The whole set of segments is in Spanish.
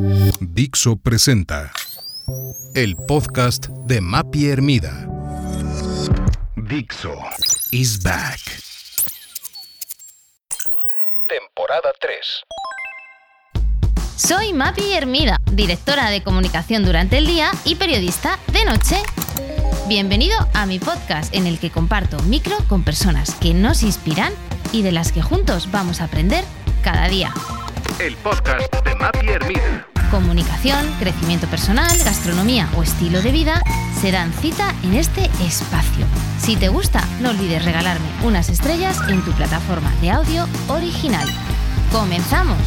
Dixo presenta el podcast de Mapi Hermida. Dixo is back. Temporada 3. Soy Mapi Hermida, directora de comunicación durante el día y periodista de noche. Bienvenido a mi podcast en el que comparto micro con personas que nos inspiran y de las que juntos vamos a aprender cada día. El podcast de Mapi Hermida. Comunicación, crecimiento personal, gastronomía o estilo de vida se dan cita en este espacio. Si te gusta, no olvides regalarme unas estrellas en tu plataforma de audio original. ¡Comenzamos!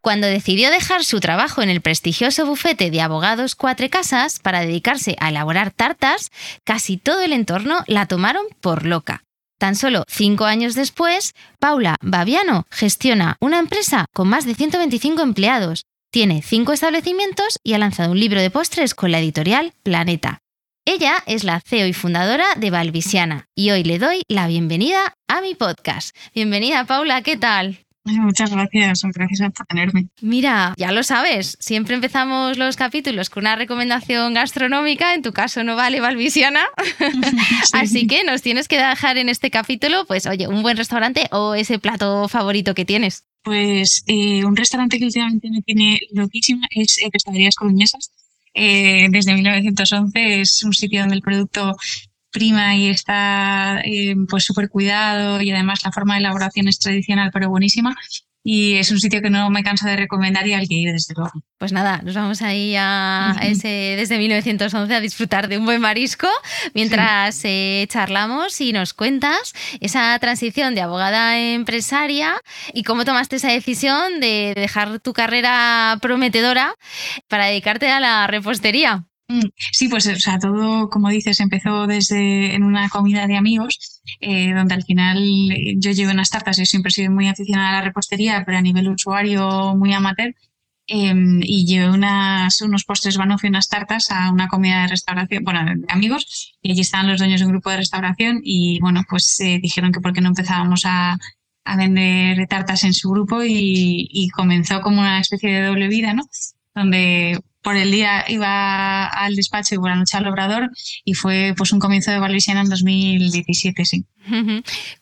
Cuando decidió dejar su trabajo en el prestigioso bufete de abogados Cuatro Casas para dedicarse a elaborar tartas, casi todo el entorno la tomaron por loca. Tan solo cinco años después, Paula Babiano gestiona una empresa con más de 125 empleados, tiene cinco establecimientos y ha lanzado un libro de postres con la editorial Planeta. Ella es la CEO y fundadora de Valvisiana y hoy le doy la bienvenida a mi podcast. Bienvenida Paula, ¿qué tal? Muchas gracias, gracias por tenerme. Mira, ya lo sabes, siempre empezamos los capítulos con una recomendación gastronómica, en tu caso no vale Valvisiana, así que nos tienes que dejar en este capítulo, pues oye, un buen restaurante o ese plato favorito que tienes. Pues eh, un restaurante que últimamente me tiene loquísima es eh, Pescaderías Coruñesas. Eh, desde 1911 es un sitio donde el producto prima y está eh, pues súper cuidado y además la forma de elaboración es tradicional pero buenísima y es un sitio que no me canso de recomendar y al que ir desde luego. Pues nada, nos vamos ahí a ese desde 1911 a disfrutar de un buen marisco mientras eh, charlamos y nos cuentas esa transición de abogada a empresaria y cómo tomaste esa decisión de dejar tu carrera prometedora para dedicarte a la repostería. Mm, sí, pues o sea, todo, como dices, empezó desde en una comida de amigos, eh, donde al final eh, yo llevo unas tartas, yo siempre he sido muy aficionada a la repostería, pero a nivel usuario muy amateur, em, y llevé unos postres Banoffee unas tartas a una comida de restauración, bueno, de amigos, y allí estaban los dueños de un grupo de restauración, y bueno, pues eh, dijeron que por qué no empezábamos a, a vender tartas en su grupo, y, y comenzó como una especie de doble vida, ¿no? Donde por el día iba al despacho y por la noche al obrador y fue pues un comienzo de Valvisiana en 2017, sí.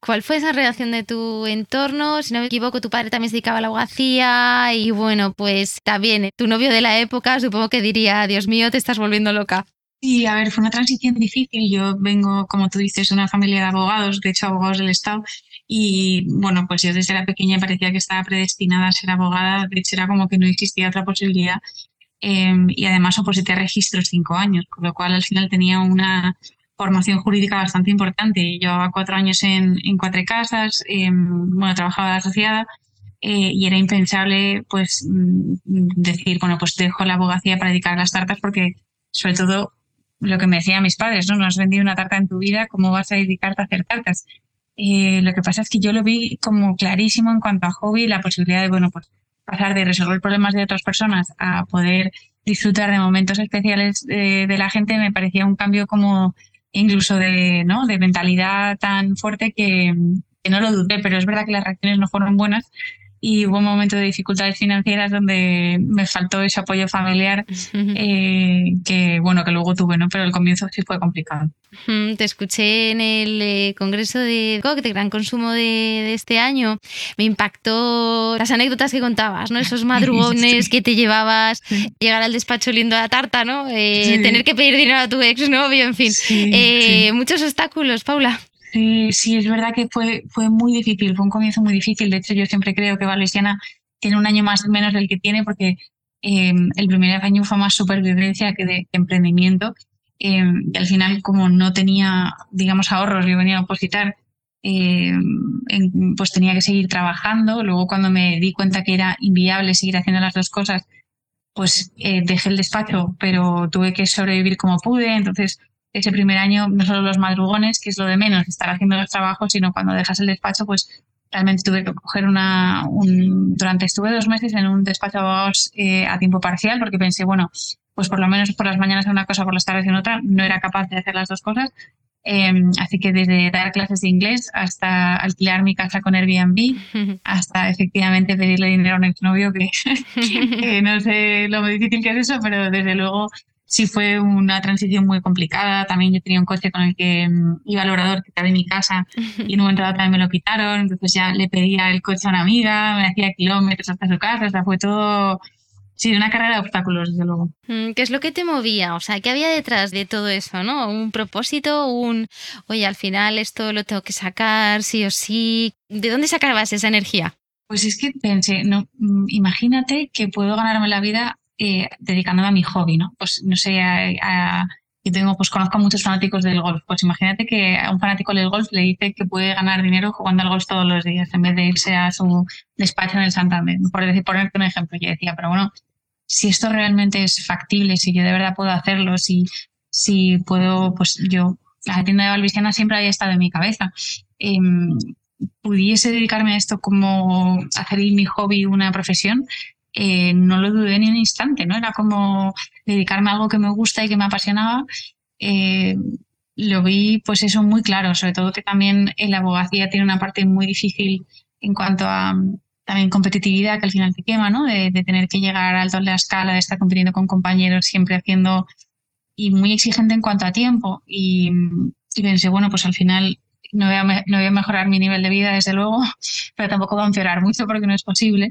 ¿Cuál fue esa reacción de tu entorno? Si no me equivoco, tu padre también se dedicaba a la abogacía y bueno, pues también tu novio de la época supongo que diría, Dios mío, te estás volviendo loca. Sí, a ver, fue una transición difícil. Yo vengo, como tú dices, de una familia de abogados, de hecho abogados del Estado, y bueno, pues yo desde la pequeña parecía que estaba predestinada a ser abogada, de hecho era como que no existía otra posibilidad Em, y además oposité a registros cinco años, con lo cual al final tenía una formación jurídica bastante importante. Llevaba cuatro años en, en cuatro casas, em, bueno, trabajaba asociada eh, y era impensable pues mm, decir, bueno, pues dejo la abogacía para dedicar a las tartas porque sobre todo lo que me decían mis padres, ¿no? No has vendido una tarta en tu vida, ¿cómo vas a dedicarte a hacer tartas? Eh, lo que pasa es que yo lo vi como clarísimo en cuanto a hobby, la posibilidad de, bueno, pues pasar de resolver problemas de otras personas a poder disfrutar de momentos especiales de, la gente me parecía un cambio como incluso de, ¿no? de mentalidad tan fuerte que, que no lo dudé, pero es verdad que las reacciones no fueron buenas y hubo un momento de dificultades financieras donde me faltó ese apoyo familiar eh, que bueno que luego tuve no pero el comienzo sí fue complicado. Te escuché en el eh, congreso de COC de gran consumo de, este año. Me impactó las anécdotas que contabas no esos madrugones que te llevabas llegar al despacho lindo a la tarta no eh, tener que pedir dinero a tu ex novio en fin. Muchos obstáculos Paula Sí, sí, es verdad que fue, fue muy difícil, fue un comienzo muy difícil. De hecho, yo siempre creo que Valesiana tiene un año más menos del que tiene porque em, el primer año fue más supervivencia que de emprendimiento. Em, y al final, como no tenía, digamos, ahorros, yo venía a opositar, em, pues tenía que seguir trabajando. Luego, cuando me di cuenta que era inviable seguir haciendo las dos cosas, pues eh, dejé el despacho, pero tuve que sobrevivir como pude. Entonces, ese primer año, no solo los madrugones, que es lo de menos, estar haciendo los trabajos, sino cuando dejas el despacho, pues realmente tuve que coger una, un, durante, estuve dos meses en un despacho de abogados eh, a tiempo parcial, porque pensé, bueno, pues por lo menos por las mañanas en una cosa, por las tardes en otra, no era capaz de hacer las dos cosas. Em, así que desde dar clases de inglés hasta alquilar mi casa con Airbnb, hasta efectivamente pedirle dinero a un exnovio, que, que no sé lo difícil que es eso, pero desde luego sí fue una transición muy complicada. También yo tenía un coche con el que mm, iba al orador que estaba en mi casa y en un momento dado también me lo quitaron. Entonces ya le pedía el coche a una amiga, me hacía kilómetros hasta su casa. O sea, fue todo Sí, una carrera de obstáculos, desde luego. Mm, ¿Qué es lo que te movía? O sea, ¿qué había detrás de todo eso, no? ¿Un propósito? ¿Un, oye, al final esto lo tengo que sacar, sí o sí? ¿De dónde sacabas esa energía? Pues es que pensé, no, mm, imagínate que puedo ganarme la vida eh, dedicándome a mi hobby, ¿no? Pues no sé, a, y tengo, pues conozco a muchos fanáticos del golf. Pues imagínate que a un fanático del golf le dice que puede ganar dinero jugando al golf todos los días en vez de irse a su despacho en el Santander. Por decir, ponerte un ejemplo, yo decía, pero bueno, si esto realmente es factible, si yo de verdad puedo hacerlo, si, si puedo, pues yo, la tienda de Valvisiana siempre había estado en mi cabeza. Em, pudiese dedicarme a esto como hacer mi hobby una profesión, eh, no lo dudé ni un instante, ¿no? Era como dedicarme a algo que me gusta y que me apasionaba. Eh, lo vi, pues eso, muy claro, sobre todo que también la abogacía tiene una parte muy difícil en cuanto a también competitividad que al final te quema, ¿no? De, tener que llegar alto en la escala, de estar compitiendo con compañeros, siempre haciendo y muy exigente en cuanto a tiempo. Y, pensé, bueno, pues al final no voy, a, no voy a mejorar mi nivel de vida, desde luego, pero tampoco va a empeorar mucho porque no es posible.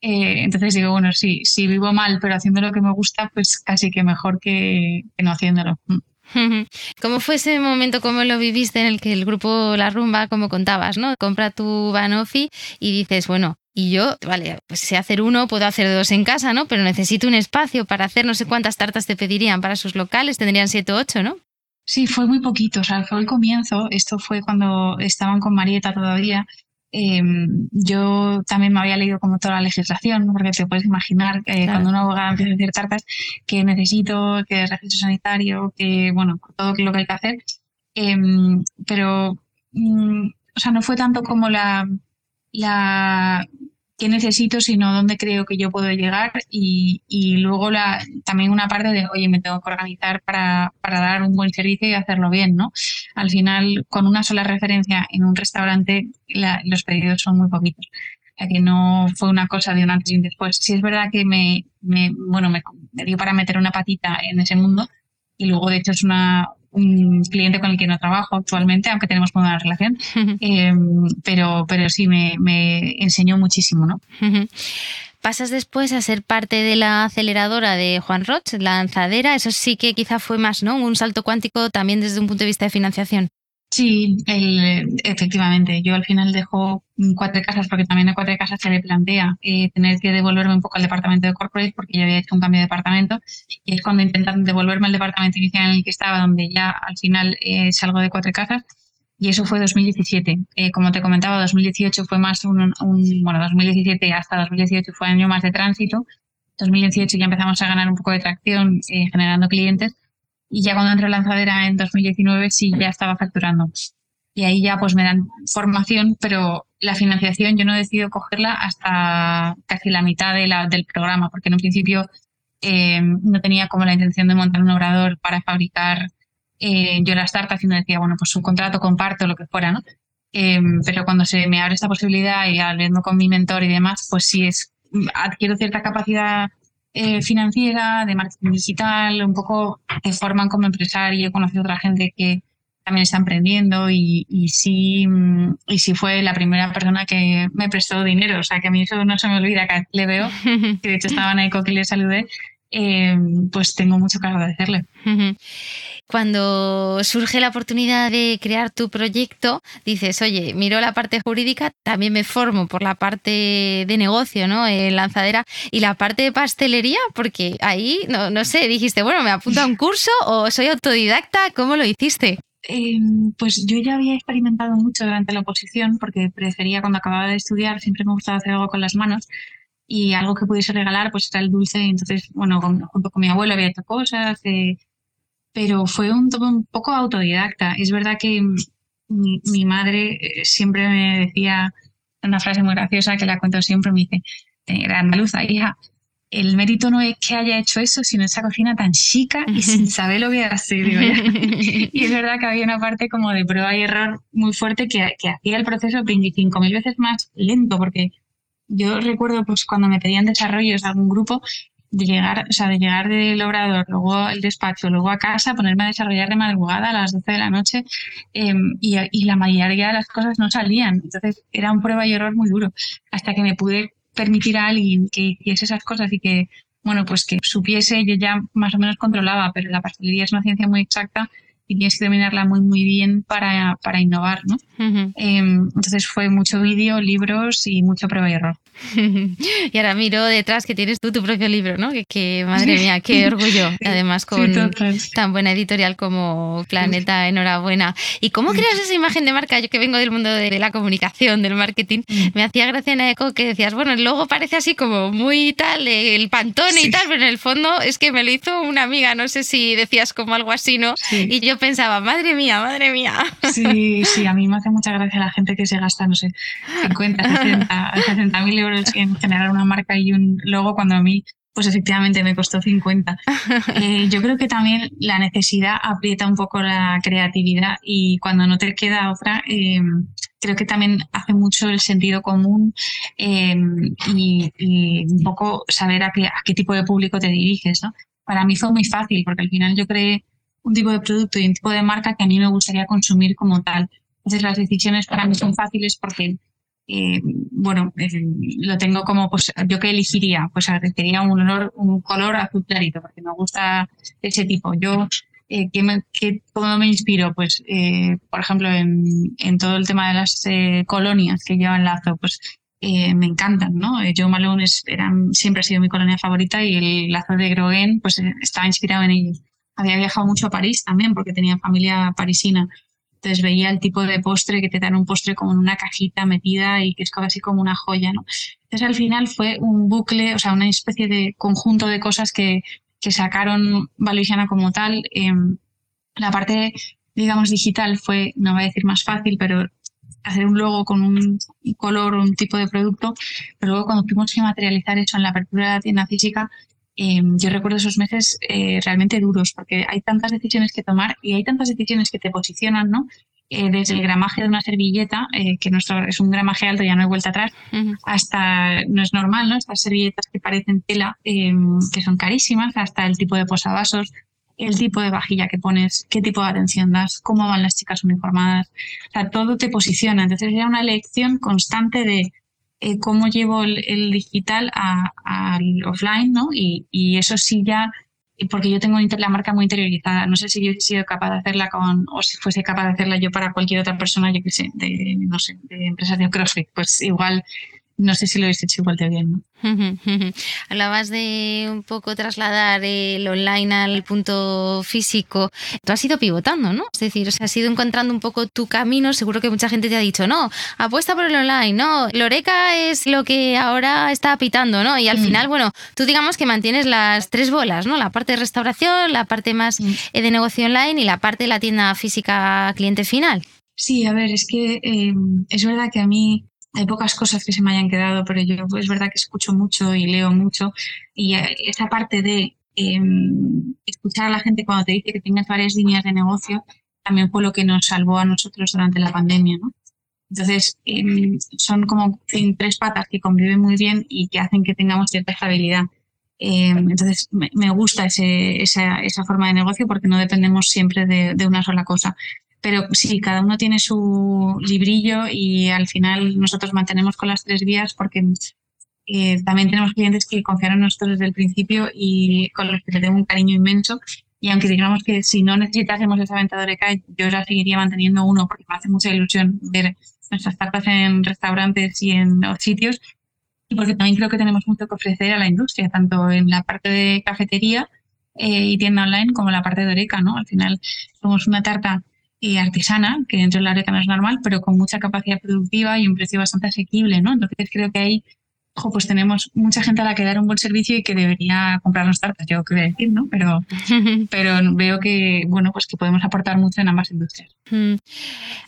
Eh, entonces digo, bueno, sí, si vivo mal, pero haciendo lo que me gusta, pues casi que mejor que, que no haciéndolo. Mm. ¿Cómo fue ese momento, cómo lo viviste en el que el grupo La Rumba, como contabas, ¿no? Compra tu Banofi y dices, bueno, y yo, vale, pues sé hacer uno, puedo hacer dos en casa, ¿no? Pero necesito un espacio para hacer no sé cuántas tartas te pedirían para sus locales, tendrían siete o ocho, ¿no? Sí, fue muy poquito, o sea, fue el comienzo, esto fue cuando estaban con Marieta todavía. Em, yo también me había leído como toda la legislación, porque te puedes imaginar que cuando una abogada empieza a hacer tartas, que necesito, que es registro sanitario, que, bueno, todo lo que hay que hacer. Em, pero, mm, o sea, no fue tanto como la, la qué necesito, sino dónde creo que yo puedo llegar y, y luego la, también una parte de, oye, me tengo que organizar para, para, dar un buen servicio y hacerlo bien, ¿no? Al final, con una sola referencia en un restaurante, los pedidos son muy poquitos. O sea que no fue una cosa de un antes y un después. Sí es verdad que me, me bueno, me dio para meter una patita en ese mundo y luego de hecho es una, un cliente con el que no trabajo actualmente, aunque tenemos buena relación, eh, pero, pero sí me, me enseñó muchísimo, ¿no? Pasas después a ser parte de la aceleradora de Juan Roch, la lanzadera, eso sí que quizá fue más, ¿no? Un salto cuántico también desde un punto de vista de financiación. Sí, efectivamente. Yo al final dejo cuatro casas porque también a cuatro casas se le plantea eh, tener que devolverme un poco al departamento de corporate porque ya había hecho un cambio de departamento y es cuando intentan devolverme al departamento inicial en el que estaba donde ya al final eh, salgo de cuatro casas y eso fue 2017. Eh, como te comentaba, 2018 fue más un, un, bueno, 2017 hasta 2018 fue año más de tránsito. 2018 ya empezamos a ganar un poco de tracción generando clientes y ya cuando entré a lanzadera en 2019 sí ya estaba facturando. Y ahí ya pues me dan formación, pero la financiación yo no decido cogerla hasta casi la mitad de la, del programa, porque en un principio eh, no tenía como la intención de montar un obrador para fabricar eh, yo las tartas y decía, bueno, pues un contrato comparto, lo que fuera, ¿no? Eh, pero cuando se me abre esta posibilidad y hablando con mi mentor y demás, pues sí es, adquiero cierta capacidad eh, financiera, de marketing digital, un poco te forman como empresario, conocí a otra gente que también está emprendiendo y, y sí, mm, y sí fue la primera persona que me prestó dinero, o sea que a mí eso no se me olvida, que le veo, que de hecho estaba en ECO que le saludé, eh, pues tengo mucho que agradecerle cuando surge la oportunidad de crear tu proyecto, dices, oye, miro la parte jurídica, también me formo por la parte de negocio, ¿no? En lanzadera y la parte de pastelería, porque ahí, no, no sé, dijiste, bueno, me apunto a un curso o soy autodidacta, ¿cómo lo hiciste? Em, pues yo ya había experimentado mucho durante la oposición porque prefería cuando acababa de estudiar, siempre me gustaba hacer algo con las manos y algo que pudiese regalar pues era el dulce. Entonces, bueno, junto con mi abuelo había hecho cosas, eh, pero fue un, un poco autodidacta. Es verdad que mi, madre eh, siempre me decía una frase muy graciosa que la cuento siempre, me dice, era andaluza, hija, el mérito no es que haya hecho eso, sino esa cocina tan chica y sin saber lo que hacer. y es verdad que había una parte como de prueba y error muy fuerte que, que hacía el proceso 25.000 veces más lento, porque yo recuerdo pues cuando me pedían desarrollos de algún grupo, de llegar, o sea, de llegar del obrador, luego al despacho, luego a casa, ponerme a desarrollar de madrugada a las 12 de la noche em, y, y, la mayoría de las cosas no salían. Entonces era un prueba y error muy duro hasta que me pude permitir a alguien que hiciese esas cosas y que, bueno, pues que supiese, yo ya más o menos controlaba, pero la pastelería es una ciencia muy exacta y tienes que dominarla muy, muy bien para, para innovar, ¿no? Em, entonces fue mucho vídeo, libros y mucho prueba y error. y ahora miro detrás que tienes tú tu propio libro, ¿no? Que, madre mía, qué orgullo. Además con tan buena editorial como Planeta, enhorabuena. ¿Y cómo creas esa imagen de marca? Yo que vengo del mundo de la comunicación, del marketing, me hacía gracia en eco que decías, bueno, el logo parece así como muy tal, el pantone y tal, pero en el fondo es que me lo hizo una amiga, no sé si decías como algo así, ¿no? Y yo pensaba, madre mía, madre mía. Sí, sí, a mí me hace mucha gracia la gente que se gasta, no sé, 50, 60, 60 mil euros en generar una marca y un logo cuando a mí pues efectivamente me costó 50. Eh, yo creo que también la necesidad aprieta un poco la creatividad y cuando no te queda otra, eh, creo que también hace mucho el sentido común eh, y, un poco saber a qué, a qué tipo de público te diriges. ¿no? Para mí fue muy fácil porque al final yo creé un tipo de producto y un tipo de marca que a mí me gustaría consumir como tal. Entonces las decisiones para mí son fáciles porque, eh, bueno, eh, lo tengo como, pues yo que elegiría, pues agradecería un, olor, un color azul clarito porque me gusta ese tipo. Yo, eh, ¿qué me, qué, ¿cómo me inspiro? Pues, eh, por ejemplo, en, en, todo el tema de las eh, colonias que llevan lazo, pues eh, me encantan, ¿no? Joe Malone es, siempre ha sido mi colonia favorita y el lazo de Groen pues estaba inspirado en ellos había viajado mucho a París también porque tenía familia parisina. Entonces veía el tipo de postre que te dan un postre como en una cajita metida y que es casi como una joya, ¿no? Entonces al final fue un bucle, o sea, una especie de conjunto de cosas que, que sacaron Valusiana como tal. Em, la parte, digamos, digital fue, no voy a decir más fácil, pero hacer un logo con un color, un tipo de producto, pero luego cuando tuvimos que materializar eso en la apertura de la tienda física, Em, yo recuerdo esos meses eh, realmente duros porque hay tantas decisiones que tomar y hay tantas decisiones que te posicionan, ¿no? Eh, desde el gramaje de una servilleta, eh, que nuestro es un gramaje alto, ya no hay vuelta atrás, hasta, no es normal, ¿no? Estas servilletas que parecen tela, em, que son carísimas, hasta el tipo de posavasos, el tipo de vajilla que pones, qué tipo de atención das, cómo van las chicas uniformadas, o sea, todo te posiciona. Entonces era una elección constante de eh, cómo llevo el, digital al offline, ¿no? Y, y, eso sí ya, porque yo tengo la marca muy interiorizada, no sé si yo he sido capaz de hacerla con, o si fuese capaz de hacerla yo para cualquier otra persona, yo que sé, de, no sé, de empresas de CrossFit, pues igual no sé si lo habéis hecho igual de bien. ¿no? Hablabas de un poco trasladar el online al punto físico. Tú has ido pivotando, ¿no? Es decir, o sea, has ido encontrando un poco tu camino. Seguro que mucha gente te ha dicho, no, apuesta por el online, no, Loreca es lo que ahora está pitando, ¿no? Y al mm. final, bueno, tú digamos que mantienes las tres bolas, ¿no? La parte de restauración, la parte más mm. eh, de negocio online y la parte de la tienda física cliente final. Sí, a ver, es que eh, es verdad que a mí hay pocas cosas que se me hayan quedado, pero yo es verdad que escucho mucho y leo mucho y eh, esa parte de em, escuchar a la gente cuando te dice que tienes varias líneas de negocio también fue lo que nos salvó a nosotros durante la pandemia, ¿no? Entonces, em, son como tres patas que conviven muy bien y que hacen que tengamos cierta estabilidad. Em, entonces, me, gusta ese, esa, esa, forma de negocio porque no dependemos siempre de una sola cosa. Pero sí, cada uno tiene su librillo y al final nosotros mantenemos con las tres vías porque eh, también tenemos clientes que confiaron en nosotros desde el principio y con los que tengo un cariño inmenso. Y aunque digamos que si no necesitásemos esa venta de Oreca, yo ya seguiría manteniendo uno porque me hace mucha ilusión ver nuestras tartas en restaurantes y en los sitios. Y porque también creo que tenemos mucho que ofrecer a la industria, tanto en la parte de cafetería eh, y tienda online como en la parte de Oreca, ¿no? Al final somos una tarta y artesana, que dentro de la no es normal, pero con mucha capacidad productiva y un precio bastante asequible, ¿no? Entonces creo que ahí pues tenemos mucha gente a la que dar un buen servicio y que debería comprarnos tartas, yo creo decir, ¿no? Pero, pero veo que, bueno, pues que podemos aportar mucho en ambas industrias. Mm.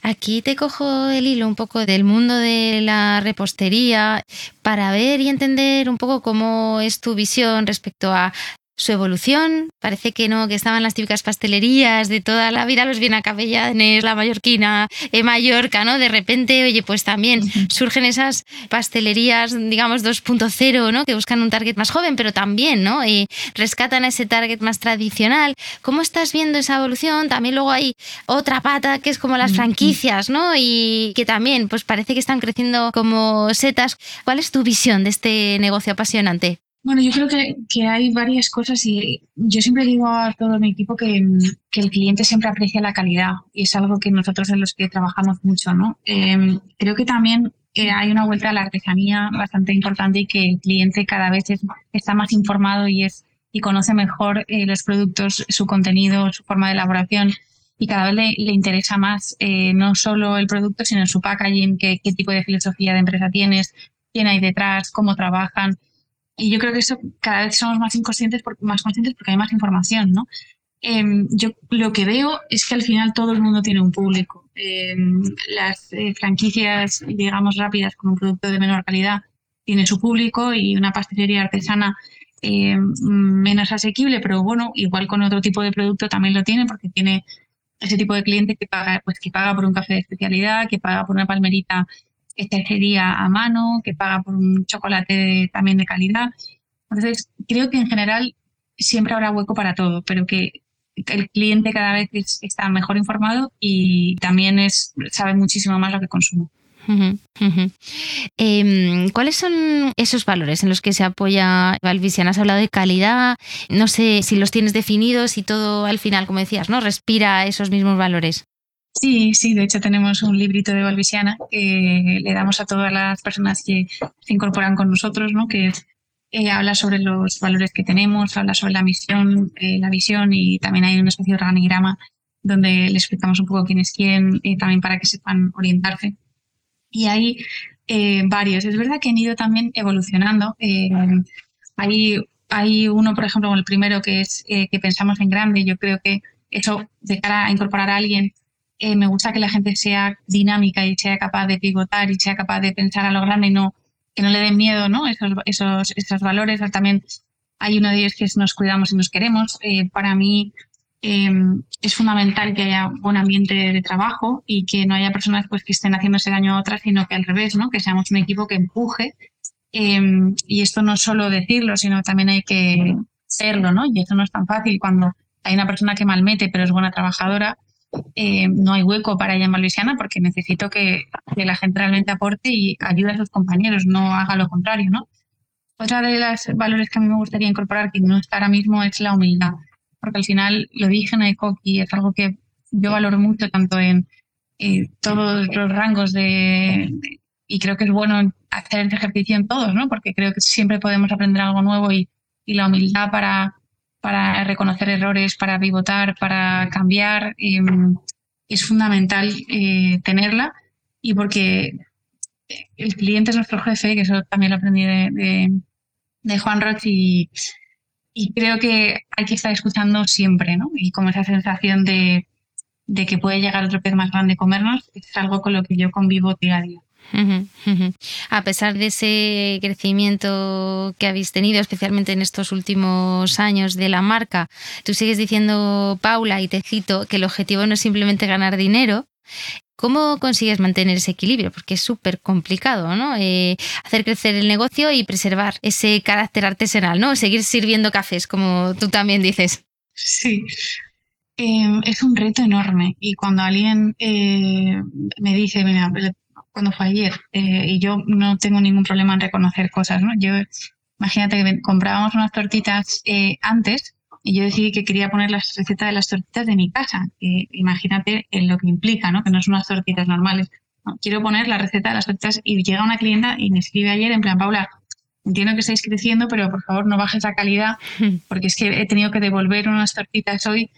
Aquí te cojo el hilo un poco del mundo de la repostería para ver y entender un poco cómo es tu visión respecto a su evolución. Parece que no, que estaban las típicas pastelerías de toda la vida, los Cabellanes, la Mallorquina, eh, Mallorca, ¿no? De repente, oye, pues también surgen esas pastelerías, digamos, 2.0, ¿no? Que buscan un target más joven, pero también, ¿no? Y rescatan ese target más tradicional. ¿Cómo estás viendo esa evolución? También luego hay otra pata que es como las franquicias, ¿no? Y que también, pues parece que están creciendo como setas. ¿Cuál es tu visión de este negocio apasionante? Bueno, yo creo que, que, hay varias cosas y yo siempre digo a todo mi equipo que, que, el cliente siempre aprecia la calidad y es algo que nosotros en los que trabajamos mucho, ¿no? Em, creo que también eh, hay una vuelta a la artesanía bastante importante y que el cliente cada vez está más informado y, es, y conoce mejor eh, los productos, su contenido, su forma de elaboración y cada vez le, le interesa más eh, no solo el producto, sino su packaging, qué, qué tipo de filosofía de empresa tienes, quién hay detrás, cómo trabajan. Y yo creo que eso cada vez somos más inconscientes, porque, más conscientes porque hay más información, ¿no? Em, yo lo que veo es que al final todo el mundo tiene un público. Em, las eh, franquicias, digamos, rápidas con un producto de menor calidad tiene su público y una pastelería artesana em, menos asequible, pero bueno, igual con otro tipo de producto también lo tiene porque tiene ese tipo de cliente que paga, pues que paga por un café de especialidad, que paga por una palmerita estacería a mano, que paga por un chocolate también de calidad. Entonces, creo que en general siempre habrá hueco para todo, pero que el cliente cada vez está mejor informado y también es, sabe muchísimo más lo que consume. Em, ¿Cuáles son esos valores en los que se apoya Valvisian? Has hablado de calidad, no sé si los tienes definidos y todo al final, como decías, ¿no? Respira esos mismos valores. Sí, sí, de hecho tenemos un librito de Valvisiana que le damos a todas las personas que se incorporan con nosotros, ¿no? que eh, habla sobre los valores que tenemos, habla sobre la misión, eh, la visión y también hay una especie de organigrama donde le explicamos un poco quién es quién, eh, también para que sepan orientarse. Y hay varios. Es verdad que han ido también evolucionando. hay, hay uno, por ejemplo, el primero que es que pensamos en grande. Yo creo que eso de cara a incorporar a alguien eh, me gusta que la gente sea dinámica y sea capaz de pivotar y sea capaz de pensar a lo grande y no, que no le den miedo ¿no? Esos, esos, esos valores. También hay uno de ellos que es nos cuidamos y nos queremos. Eh, para mí em, es fundamental que haya buen ambiente de trabajo y que no haya personas pues, que estén haciéndose daño a otras, sino que al revés, ¿no? que seamos un equipo que empuje. Em, y esto no solo decirlo, sino también hay que serlo, ¿no? Y eso no es tan fácil cuando hay una persona que malmete pero es buena trabajadora eh, no hay hueco para ella en porque necesito que, la gente realmente aporte y ayude a sus compañeros, no haga lo contrario, ¿no? Otra de los valores que a mí me gustaría incorporar, que no está ahora mismo, es la humildad. Porque al final lo dije en ECOC y es algo que yo valoro mucho tanto en eh, todos los rangos de, y creo que es bueno hacer este ejercicio en todos, ¿no? Porque creo que siempre podemos aprender algo nuevo y la humildad para para reconocer errores, para pivotar, para cambiar. Em, es fundamental eh, tenerla y porque el cliente es nuestro jefe, que eso también lo aprendí de, de, Juan Roch y, creo que hay que estar escuchando siempre, ¿no? Y como esa sensación de, de que puede llegar otro pez más grande comernos es algo con lo que yo convivo día a día. A pesar de ese crecimiento que habéis tenido, especialmente en estos últimos años de la marca, tú sigues diciendo, Paula, y te cito, que el objetivo no es simplemente ganar dinero. ¿Cómo consigues mantener ese equilibrio? Porque es súper complicado, ¿no? Eh, hacer crecer el negocio y preservar ese carácter artesanal, ¿no? Seguir sirviendo cafés, como tú también dices. Sí, em, es un reto enorme y cuando alguien eh, me dice, mira, cuando fue ayer eh, y yo no tengo ningún problema en reconocer cosas, ¿no? Yo, imagínate que comprábamos unas tortitas eh, antes y yo decidí que quería poner las recetas de las tortitas de mi casa. imagínate en lo que implica, ¿no? Que no son unas tortitas normales. quiero poner la receta de las tortitas y llega una clienta y me escribe ayer en plan, Paula, entiendo que estáis creciendo, pero por favor no bajes la calidad porque es que he tenido que devolver unas tortitas hoy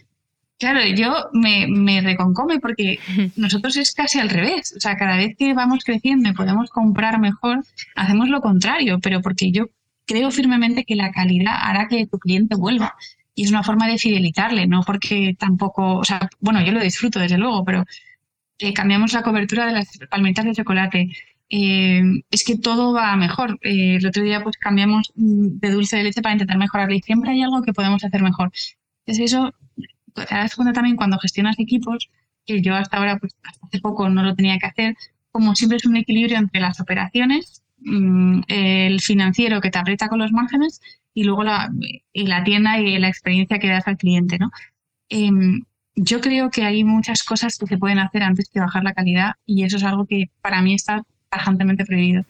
Claro, yo me, me reconcome porque nosotros es casi al revés. O sea, cada vez que vamos creciendo y podemos comprar mejor, hacemos lo contrario, pero porque yo creo firmemente que la calidad hará que tu cliente vuelva. Y es una forma de fidelizarle, no porque tampoco, o sea, bueno, yo lo disfruto desde luego, pero eh, cambiamos la cobertura de las palmitas de chocolate. Eh, es que todo va mejor. Eh, el otro día pues cambiamos mm, de dulce de leche para intentar mejorarlo y siempre hay algo que podemos hacer mejor. Es eso te das cuenta también cuando gestionas equipos, que yo hasta ahora, pues hasta hace poco no lo tenía que hacer, como siempre es un equilibrio entre las operaciones, mm, el financiero que te aprieta con los márgenes y luego la, y la tienda y la experiencia que das al cliente, ¿no? Em, yo creo que hay muchas cosas que se pueden hacer antes que bajar la calidad y eso es algo que para mí está tajantemente prohibido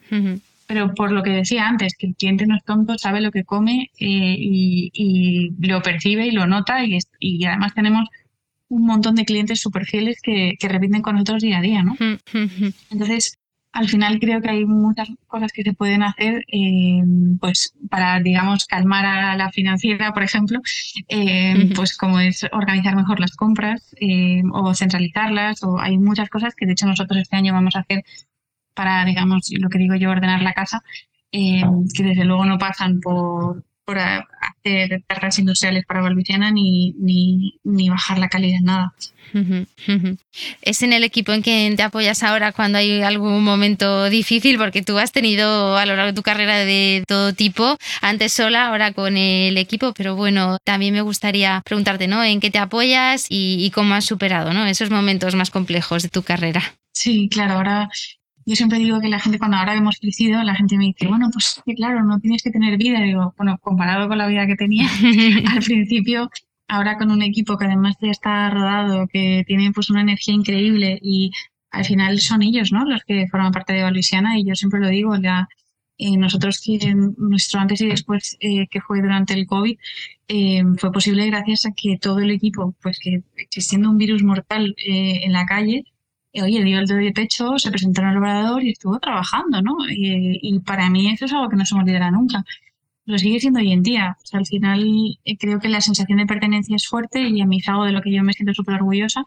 pero por lo que decía antes, que el cliente no es tonto, sabe lo que come eh, y, lo percibe y lo nota y, y, además tenemos un montón de clientes súper fieles que, repiten con nosotros día a día, ¿no? Entonces, al final creo que hay muchas cosas que se pueden hacer eh, pues para, digamos, calmar a la financiera, por ejemplo, eh, pues como es organizar mejor las compras o centralizarlas, o hay muchas cosas que de hecho nosotros este año vamos a hacer para, digamos, lo que digo yo, ordenar la casa, eh, que desde luego no pasan por, por hacer tartas industriales para Valviciana ni, ni, ni bajar la calidad, nada. ¿Es en el equipo en que te apoyas ahora cuando hay algún momento difícil? Porque tú has tenido a lo largo de tu carrera de todo tipo, antes sola, ahora con el equipo, pero bueno, también me gustaría preguntarte, ¿no? ¿En qué te apoyas y, y cómo has superado ¿no? esos momentos más complejos de tu carrera? Sí, claro, ahora yo siempre digo que la gente, cuando ahora hemos crecido, la gente me dice, bueno, pues claro, no tienes que tener vida. digo, bueno, comparado con la vida que tenía al principio, ahora con un equipo que además ya está rodado, que tiene pues una energía increíble y al final son ellos, ¿no? Los que forman parte de Valvisiana y yo siempre lo digo, ya eh, nosotros que nuestro antes y después eh, que fue durante el COVID eh, fue posible gracias a que todo el equipo, pues que existiendo un virus mortal en la calle, oye, dio el dedo de pecho, se presentó en el obrador y estuvo trabajando, ¿no? Y, para mí eso es algo que no se me olvidará nunca. Lo sigue siendo hoy en día. O sea, al final eh, creo que la sensación de pertenencia es fuerte y a mí es algo de lo que yo me siento súper orgullosa.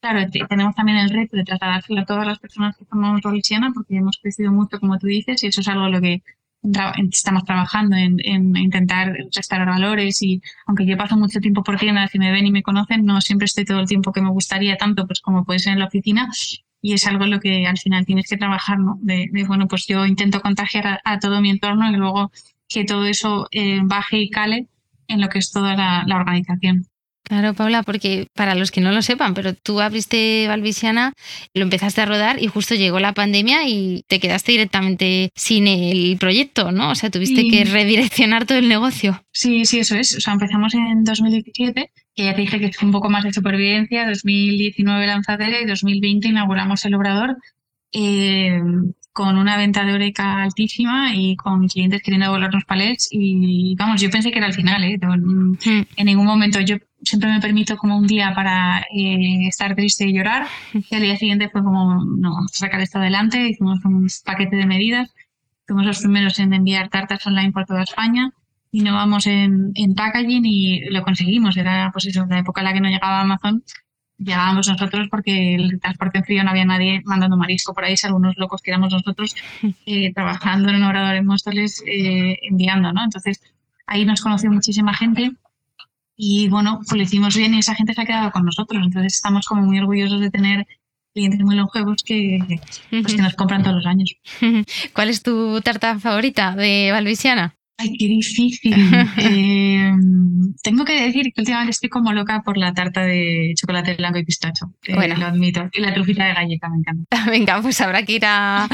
Claro, tenemos también el reto de trasladárselo a todas las personas que formamos Rolisiana porque hemos crecido mucho, como tú dices, y eso es algo lo que estamos trabajando en, intentar restaurar valores y aunque yo paso mucho tiempo por tiendas y me ven y me conocen, no siempre estoy todo el tiempo que me gustaría tanto pues como puede ser en la oficina y es algo en lo que al final tienes que trabajar, ¿no? De, bueno, pues yo intento contagiar a, todo mi entorno y luego que todo eso eh, baje y cale en lo que es toda la organización. Claro, Paula, porque para los que no lo sepan, pero tú abriste Valvisiana, lo empezaste a rodar y justo llegó la pandemia y te quedaste directamente sin el proyecto, ¿no? O sea, tuviste que redireccionar todo el negocio. Sí, sí, eso es. O sea, empezamos en 2017, que ya te dije que es un poco más de supervivencia, 2019 lanzadera y 2020 inauguramos el obrador. Eh, con una venta de Oreca altísima y con clientes queriendo volarnos palets y vamos, yo pensé que era el final, ¿eh? Hmm. En ningún momento yo siempre me permito como un día para eh, estar triste y llorar. Y al día siguiente fue como, no, vamos a sacar esto adelante, hicimos un paquete de medidas. Fuimos los primeros en enviar tartas online por toda España. y no vamos en packaging y lo conseguimos. Era pues eso, la época en la que no llegaba Amazon. Llegábamos nosotros porque el transporte en frío no había nadie mandando marisco por ahí, algunos locos que éramos nosotros eh, trabajando en un en Móstoles eh, enviando, ¿no? Entonces ahí nos conoció muchísima gente y bueno, pues lo hicimos bien y esa gente se ha quedado con nosotros. Entonces estamos como muy orgullosos de tener clientes muy longevos que, pues, que nos compran todos los años. ¿Cuál es tu tarta favorita de Valvisiana? Ay, qué difícil. eh, tengo que decir que últimamente estoy como loca por la tarta de chocolate blanco y pistacho. bueno, lo admito. Y la trufita de galleta me encanta. Venga, pues habrá que ir a,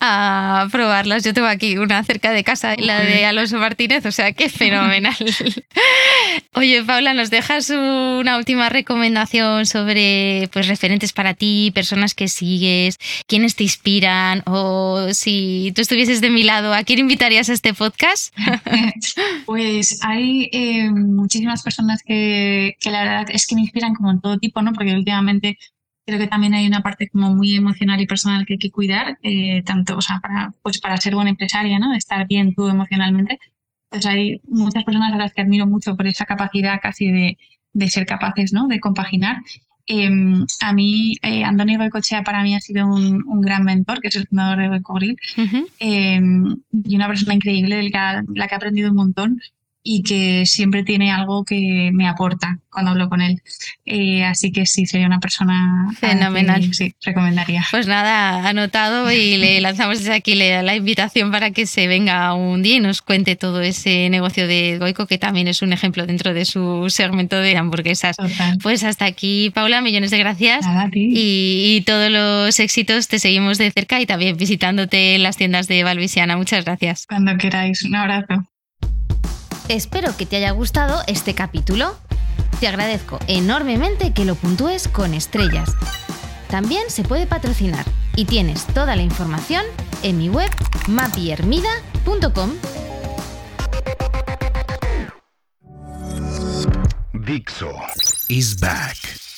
a probarlas. Yo tengo aquí una cerca de casa, la de Alonso Martínez, o sea, qué fenomenal. Oye, Paula, ¿nos dejas una última recomendación sobre pues, referentes para ti, personas que sigues, quiénes te inspiran o si tú estuvieses de mi lado, ¿a quién invitarías a este podcast? pues hay eh, muchísimas personas que, que la verdad es que me inspiran como en todo tipo, ¿no? Porque últimamente creo que también hay una parte como muy emocional y personal que hay que cuidar, eh, tanto, o sea, para, pues para ser buena empresaria, ¿no? Estar bien tú emocionalmente. Pues hay muchas personas a las que admiro mucho por esa capacidad casi de, de ser capaces ¿no? de compaginar. Em, a mí, eh, Antonio Goicochea para mí ha sido un, gran mentor, que es el fundador de Goicobril, em, y una persona increíble, la, la que ha aprendido un montón y que siempre tiene algo que me aporta cuando hablo con él. Eh, así que sí, sería una persona fenomenal. sí, recomendaría. Pues nada, anotado y le lanzamos desde aquí la invitación para que se venga un día y nos cuente todo ese negocio de Goico, que también es un ejemplo dentro de su segmento de hamburguesas. Pues hasta aquí, Paula, millones de gracias. Y, y, todos los éxitos te seguimos de cerca y también visitándote en las tiendas de Valvisiana. Muchas gracias. Cuando queráis, un abrazo. Espero que te haya gustado este capítulo. Te agradezco enormemente que lo puntúes con estrellas. También se puede patrocinar y tienes toda la información en mi web mapiermida.com. Dixo is back.